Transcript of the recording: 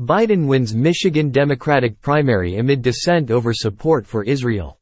Biden wins Michigan Democratic primary amid dissent over support for Israel.